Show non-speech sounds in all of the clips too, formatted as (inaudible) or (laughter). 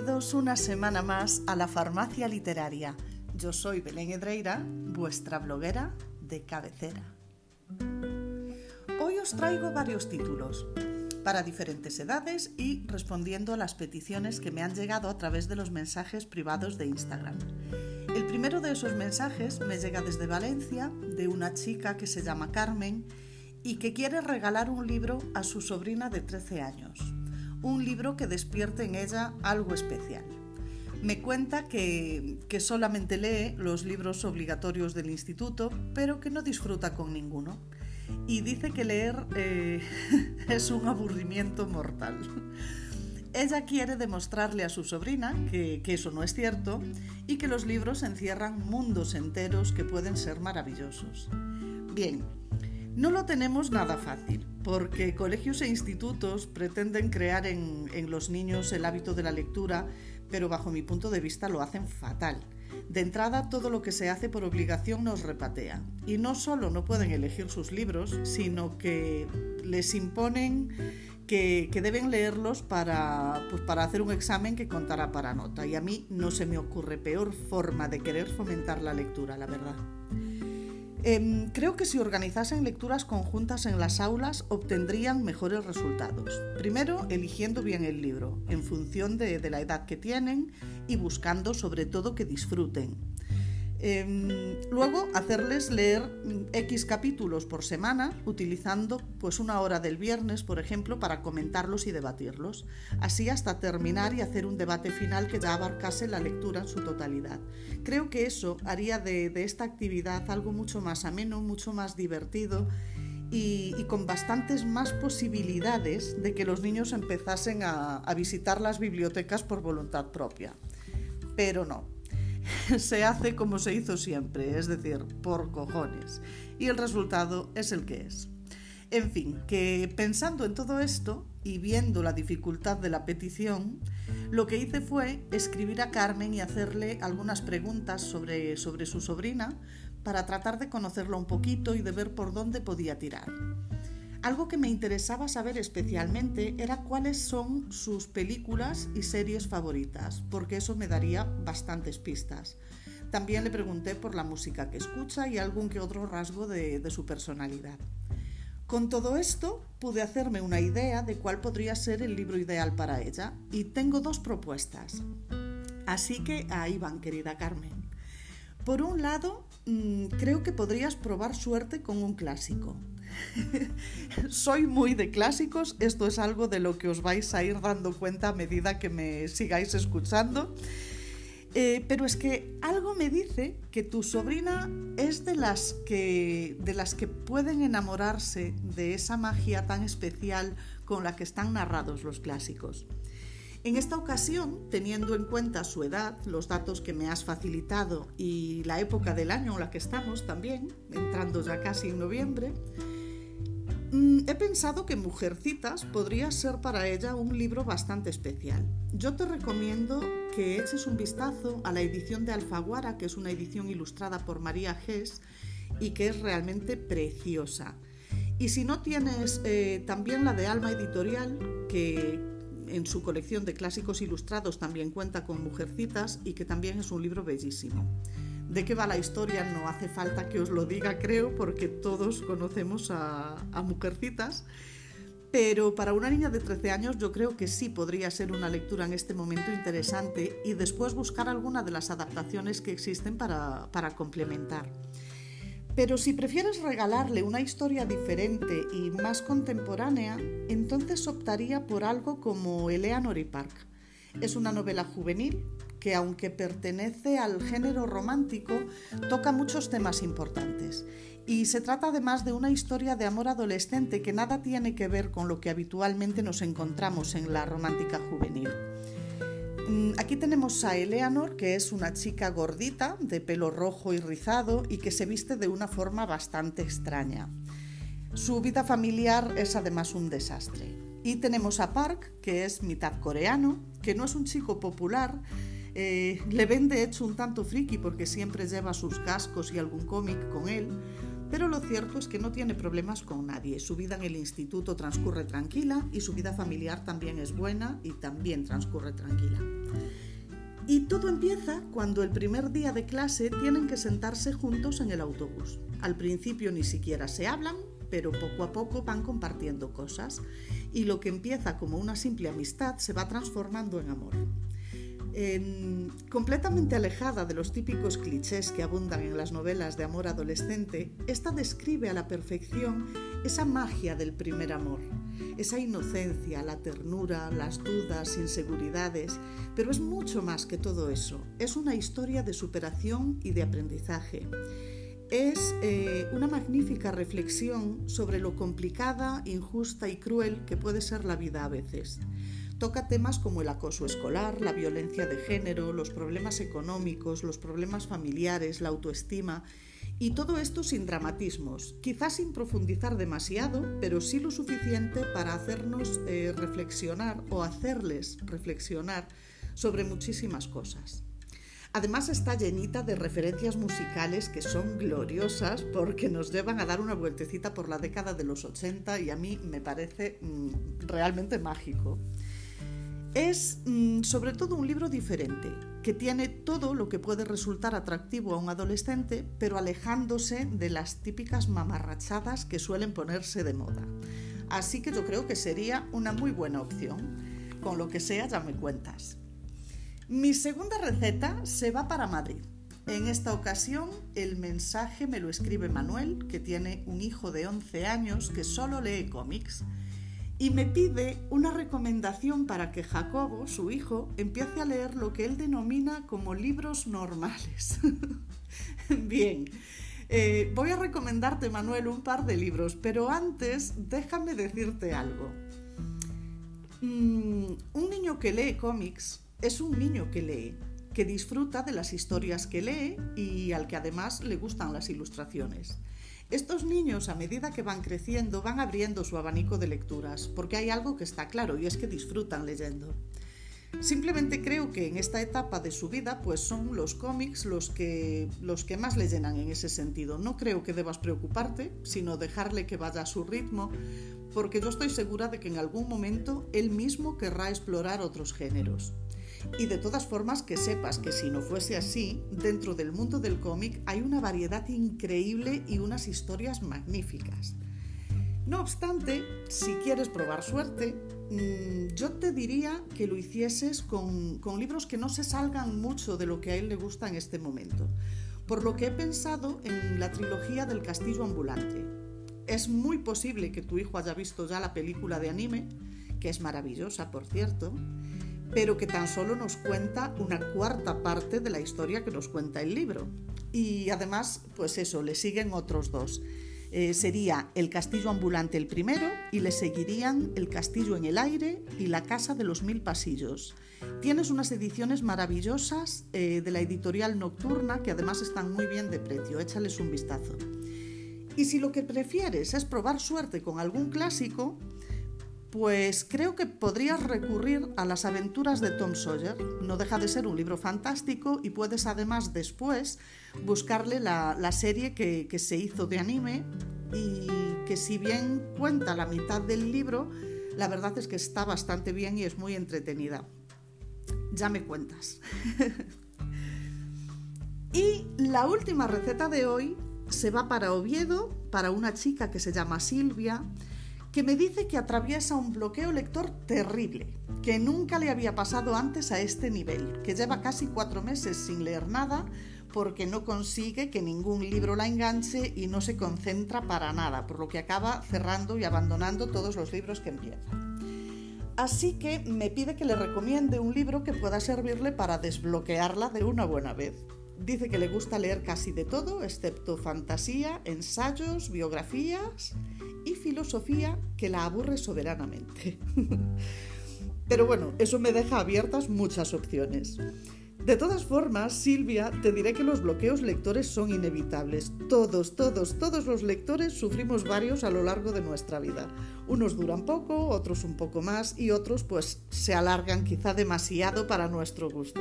Bienvenidos una semana más a la Farmacia Literaria. Yo soy Belén Edreira, vuestra bloguera de cabecera. Hoy os traigo varios títulos para diferentes edades y respondiendo a las peticiones que me han llegado a través de los mensajes privados de Instagram. El primero de esos mensajes me llega desde Valencia, de una chica que se llama Carmen y que quiere regalar un libro a su sobrina de 13 años un libro que despierte en ella algo especial. Me cuenta que, solamente lee los libros obligatorios del instituto, pero que no disfruta con ninguno. Y dice que leer eh, (laughs) es un aburrimiento mortal. Ella quiere demostrarle a su sobrina que, que, eso no es cierto y que los libros encierran mundos enteros que pueden ser maravillosos. Bien, no lo tenemos nada fácil, porque colegios e institutos pretenden crear en, los niños el hábito de la lectura, pero bajo mi punto de vista lo hacen fatal. De entrada, todo lo que se hace por obligación nos repatea. Y no solo no pueden elegir sus libros, sino que les imponen que, deben leerlos para, pues, para hacer un examen que contará para nota. Y a mí no se me ocurre peor forma de querer fomentar la lectura, la verdad. Em, creo que si organizasen lecturas conjuntas en las aulas obtendrían mejores resultados. Primero, eligiendo bien el libro, en función de la edad que tienen y buscando sobre todo que disfruten. Em, luego, hacerles leer X capítulos por semana, utilizando pues una hora del viernes, por ejemplo, para comentarlos y debatirlos. Así hasta terminar y hacer un debate final que ya abarcase la lectura en su totalidad. Creo que eso haría de, esta actividad algo mucho más ameno, mucho más divertido y, con bastantes más posibilidades de que los niños empezasen a visitar las bibliotecas por voluntad propia. Pero no, (laughs) se hace como se hizo siempre, es decir, por cojones. Y el resultado es el que es. En fin, que pensando en todo esto y viendo la dificultad de la petición, lo que hice fue escribir a Carmen y hacerle algunas preguntas sobre, sobre su sobrina para tratar de conocerla un poquito y de ver por dónde podía tirar. Algo que me interesaba saber especialmente era cuáles son sus películas y series favoritas, porque eso me daría bastantes pistas. También le pregunté por la música que escucha y algún que otro rasgo de, su personalidad. Con todo esto pude hacerme una idea de cuál podría ser el libro ideal para ella y tengo dos propuestas. Así que ahí van, querida Carmen. Por un lado, mm, creo que podrías probar suerte con un clásico. (laughs) Soy muy de clásicos, esto es algo de lo que os vais a ir dando cuenta a medida que me sigáis escuchando. Eh, pero es que algo me dice que tu sobrina es de las que, de las que pueden enamorarse de esa magia tan especial con la que están narrados los clásicos. En esta ocasión, teniendo en cuenta su edad, los datos que me has facilitado y la época del año en la que estamos también, entrando ya casi en noviembre, he pensado que Mujercitas podría ser para ella un libro bastante especial. Yo te recomiendo que eches un vistazo a la edición de Alfaguara, que es una edición ilustrada por María Gess y que es realmente preciosa. Y si no tienes eh, también la de Alma Editorial, que en su colección de clásicos ilustrados también cuenta con Mujercitas y que también es un libro bellísimo. ¿De qué va la historia? No hace falta que os lo diga, creo, porque todos conocemos a, Mujercitas. Pero para una niña de 13 años yo creo que sí podría ser una lectura en este momento interesante y después buscar alguna de las adaptaciones que existen para, para complementar. Pero si prefieres regalarle una historia diferente y más contemporánea, entonces optaría por algo como Eleanor y Park. Es una novela juvenil que aunque pertenece al género romántico, toca muchos temas importantes. Y se trata además de una historia de amor adolescente que nada tiene que ver con lo que habitualmente nos encontramos en la romántica juvenil. Mm, aquí tenemos a Eleanor, que es una chica gordita, de pelo rojo y rizado, y que se viste de una forma bastante extraña. Su vida familiar es además un desastre. Y tenemos a Park, que es mitad coreano, que no es un chico popular, eh, le ven de hecho un tanto friki porque siempre lleva sus cascos y algún cómic con él, pero lo cierto es que no tiene problemas con nadie. Su vida en el instituto transcurre tranquila y su vida familiar también es buena y también transcurre tranquila. Y todo empieza cuando el primer día de clase tienen que sentarse juntos en el autobús. Al principio ni siquiera se hablan, pero poco a poco van compartiendo cosas y lo que empieza como una simple amistad se va transformando en amor. Completamente alejada de los típicos clichés que abundan en las novelas de amor adolescente, esta describe a la perfección esa magia del primer amor, esa inocencia, la ternura, las dudas, inseguridades, pero es mucho más que todo eso, es una historia de superación y de aprendizaje es eh, una magnífica reflexión sobre lo complicada, injusta y cruel que puede ser la vida a veces. Toca temas como el acoso escolar, la violencia de género, los problemas económicos, los problemas familiares, la autoestima y todo esto sin dramatismos, quizás sin profundizar demasiado, pero sí lo suficiente para hacernos eh, reflexionar o hacerles reflexionar sobre muchísimas cosas. Además está llenita de referencias musicales que son gloriosas porque nos llevan a dar una vueltecita por la década de los 80 y a mí me parece mm, realmente mágico. Es mm, sobre todo un libro diferente, que tiene todo lo que puede resultar atractivo a un adolescente, pero alejándose de las típicas mamarrachadas que suelen ponerse de moda. Así que yo creo que sería una muy buena opción. Con lo que sea ya me cuentas. Mi segunda receta se va para Madrid. En esta ocasión el mensaje me lo escribe Manuel, que tiene un hijo de 11 años que solo lee cómics, y me pide una recomendación para que Jacobo, su hijo, empiece a leer lo que él denomina como libros normales. (laughs) Bien, eh, voy a recomendarte, Manuel, un par de libros, pero antes déjame decirte algo. Mm, un niño que lee cómics es un niño que lee, que disfruta de las historias que lee y al que además le gustan las ilustraciones. Estos niños, a medida que van creciendo, van abriendo su abanico de lecturas, porque hay algo que está claro y es que disfrutan leyendo. Simplemente creo que en esta etapa de su vida, pues son los cómics los que, los que más le llenan en ese sentido. No creo que debas preocuparte, sino dejarle que vaya a su ritmo, porque yo estoy segura de que en algún momento él mismo querrá explorar otros géneros. Y de todas formas que sepas que si no fuese así, dentro del mundo del cómic hay una variedad increíble y unas historias magníficas. No obstante, si quieres probar suerte, mm, yo te diría que lo hicieses con, con, libros que no se salgan mucho de lo que a él le gusta en este momento, por lo que he pensado en la trilogía del castillo ambulante. Es muy posible que tu hijo haya visto ya la película de anime, que es maravillosa, por cierto, pero que tan solo nos cuenta una cuarta parte de la historia que nos cuenta el libro. Y además, pues eso, le siguen otros dos. Eh, sería El castillo ambulante el primero y le seguirían El castillo en el aire y La casa de los mil pasillos. Tienes unas ediciones maravillosas eh, de la editorial Nocturna que además están muy bien de precio, échales un vistazo. Y si lo que prefieres es probar suerte con algún clásico, pues creo que podrías recurrir a las aventuras de Tom Sawyer. No deja de ser un libro fantástico y puedes además después buscarle la, serie que, se hizo de anime y que si bien cuenta la mitad del libro, la verdad es que está bastante bien y es muy entretenida. Ya me cuentas. (laughs) y la última receta de hoy se va para Oviedo, para una chica que se llama Silvia que me dice que atraviesa un bloqueo lector terrible, que nunca le había pasado antes a este nivel, que lleva casi cuatro meses sin leer nada porque no consigue que ningún libro la enganche y no se concentra para nada, por lo que acaba cerrando y abandonando todos los libros que empieza. Así que me pide que le recomiende un libro que pueda servirle para desbloquearla de una buena vez. Dice que le gusta leer casi de todo, excepto fantasía, ensayos, biografías y filosofía que la aburre soberanamente. (laughs) Pero bueno, eso me deja abiertas muchas opciones. De todas formas, Silvia, te diré que los bloqueos lectores son inevitables. Todos, todos, todos los lectores sufrimos varios a lo largo de nuestra vida. Unos duran poco, otros un poco más y otros pues se alargan quizá demasiado para nuestro gusto.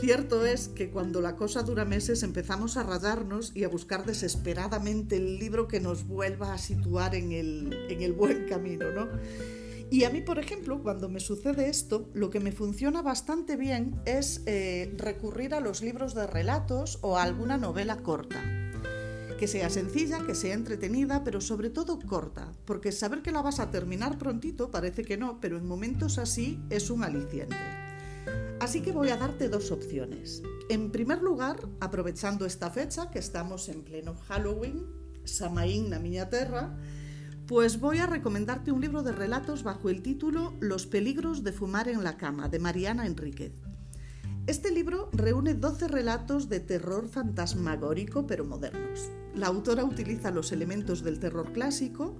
Cierto es que cuando la cosa dura meses empezamos a rayarnos y a buscar desesperadamente el libro que nos vuelva a situar en el, en el buen camino, ¿no? Y a mí, por ejemplo, cuando me sucede esto, lo que me funciona bastante bien es eh, recurrir a los libros de relatos o a alguna novela corta. Que sea sencilla, que sea entretenida, pero sobre todo corta, porque saber que la vas a terminar prontito parece que no, pero en momentos así es un aliciente. Así que voy a darte dos opciones. En primer lugar, aprovechando esta fecha, que estamos en pleno Halloween, Samaín na miña pues voy a recomendarte un libro de relatos bajo el título Los peligros de fumar en la cama, de Mariana Enríquez. Este libro reúne 12 relatos de terror fantasmagórico pero modernos. La autora utiliza los elementos del terror clásico,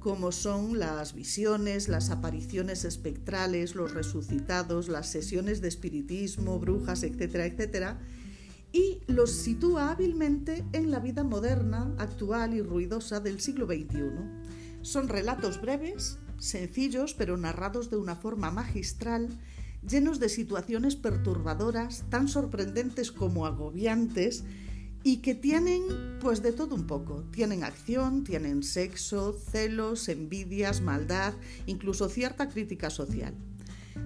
como son las visiones, las apariciones espectrales, los resucitados, las sesiones de espiritismo, brujas, etcétera, etcétera, y los sitúa hábilmente en la vida moderna, actual y ruidosa del siglo XXI. Son relatos breves, sencillos, pero narrados de una forma magistral, llenos de situaciones perturbadoras, tan sorprendentes como agobiantes, y que tienen pues de todo un poco. Tienen acción, tienen sexo, celos, envidias, maldad, incluso cierta crítica social.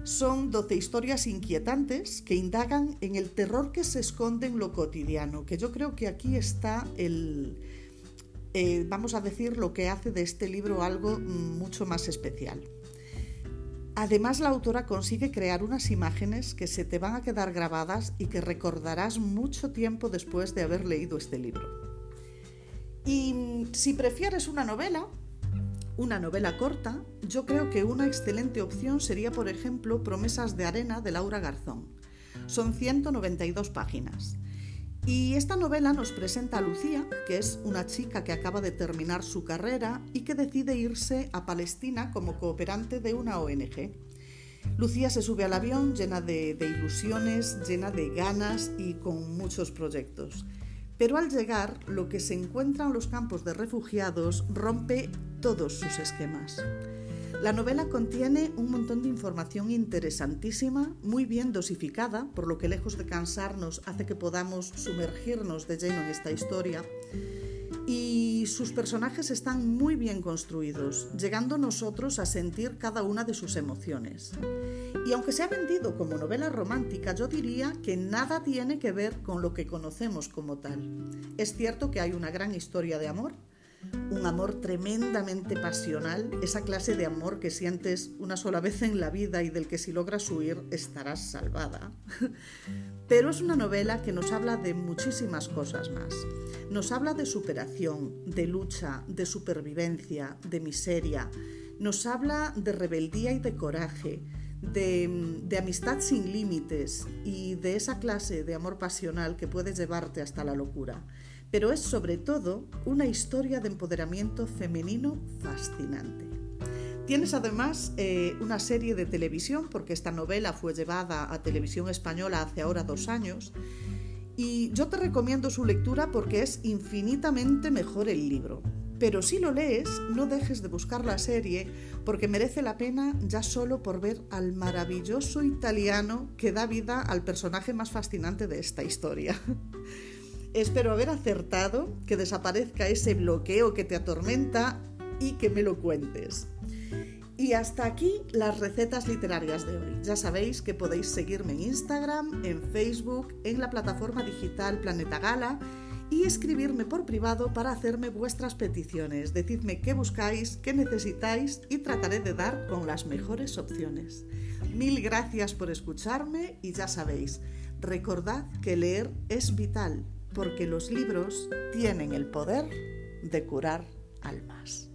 Son 12 historias inquietantes que indagan en el terror que se esconde en lo cotidiano, que yo creo que aquí está el, eh, vamos a decir, lo que hace de este libro algo mucho más especial. Además, la autora consigue crear unas imágenes que se te van a quedar grabadas y que recordarás mucho tiempo después de haber leído este libro. Y si prefieres una novela, una novela corta, yo creo que una excelente opción sería, por ejemplo, Promesas de Arena de Laura Garzón. Son 192 páginas. Y esta novela nos presenta a Lucía, que es una chica que acaba de terminar su carrera y que decide irse a Palestina como cooperante de una ONG. Lucía se sube al avión llena de, ilusiones, llena de ganas y con muchos proyectos. Pero al llegar, lo que se encuentra en los campos de refugiados rompe todos sus esquemas. La novela contiene un montón de información interesantísima, muy bien dosificada, por lo que lejos de cansarnos hace que podamos sumergirnos de lleno en esta historia. Y sus personajes están muy bien construidos, llegando nosotros a sentir cada una de sus emociones. Y aunque se ha vendido como novela romántica, yo diría que nada tiene que ver con lo que conocemos como tal. Es cierto que hay una gran historia de amor, un amor tremendamente pasional, esa clase de amor que sientes una sola vez en la vida y del que si logras huir estarás salvada. (laughs) Pero es una novela que nos habla de muchísimas cosas más. Nos habla de superación, de lucha, de supervivencia, de miseria. Nos habla de rebeldía y de coraje, de, amistad sin límites y de esa clase de amor pasional que puede llevarte hasta la locura pero es sobre todo una historia de empoderamiento femenino fascinante. Tienes además eh, una serie de televisión, porque esta novela fue llevada a televisión española hace ahora dos años, y yo te recomiendo su lectura porque es infinitamente mejor el libro. Pero si lo lees, no dejes de buscar la serie porque merece la pena ya solo por ver al maravilloso italiano que da vida al personaje más fascinante de esta historia. (laughs) Espero haber acertado, que desaparezca ese bloqueo que te atormenta y que me lo cuentes. Y hasta aquí las recetas literarias de hoy. Ya sabéis que podéis seguirme en Instagram, en Facebook, en la plataforma digital Planeta Gala y escribirme por privado para hacerme vuestras peticiones. Decidme qué buscáis, qué necesitáis y trataré de dar con las mejores opciones. Mil gracias por escucharme y ya sabéis, recordad que leer es vital porque los libros tienen el poder de curar almas.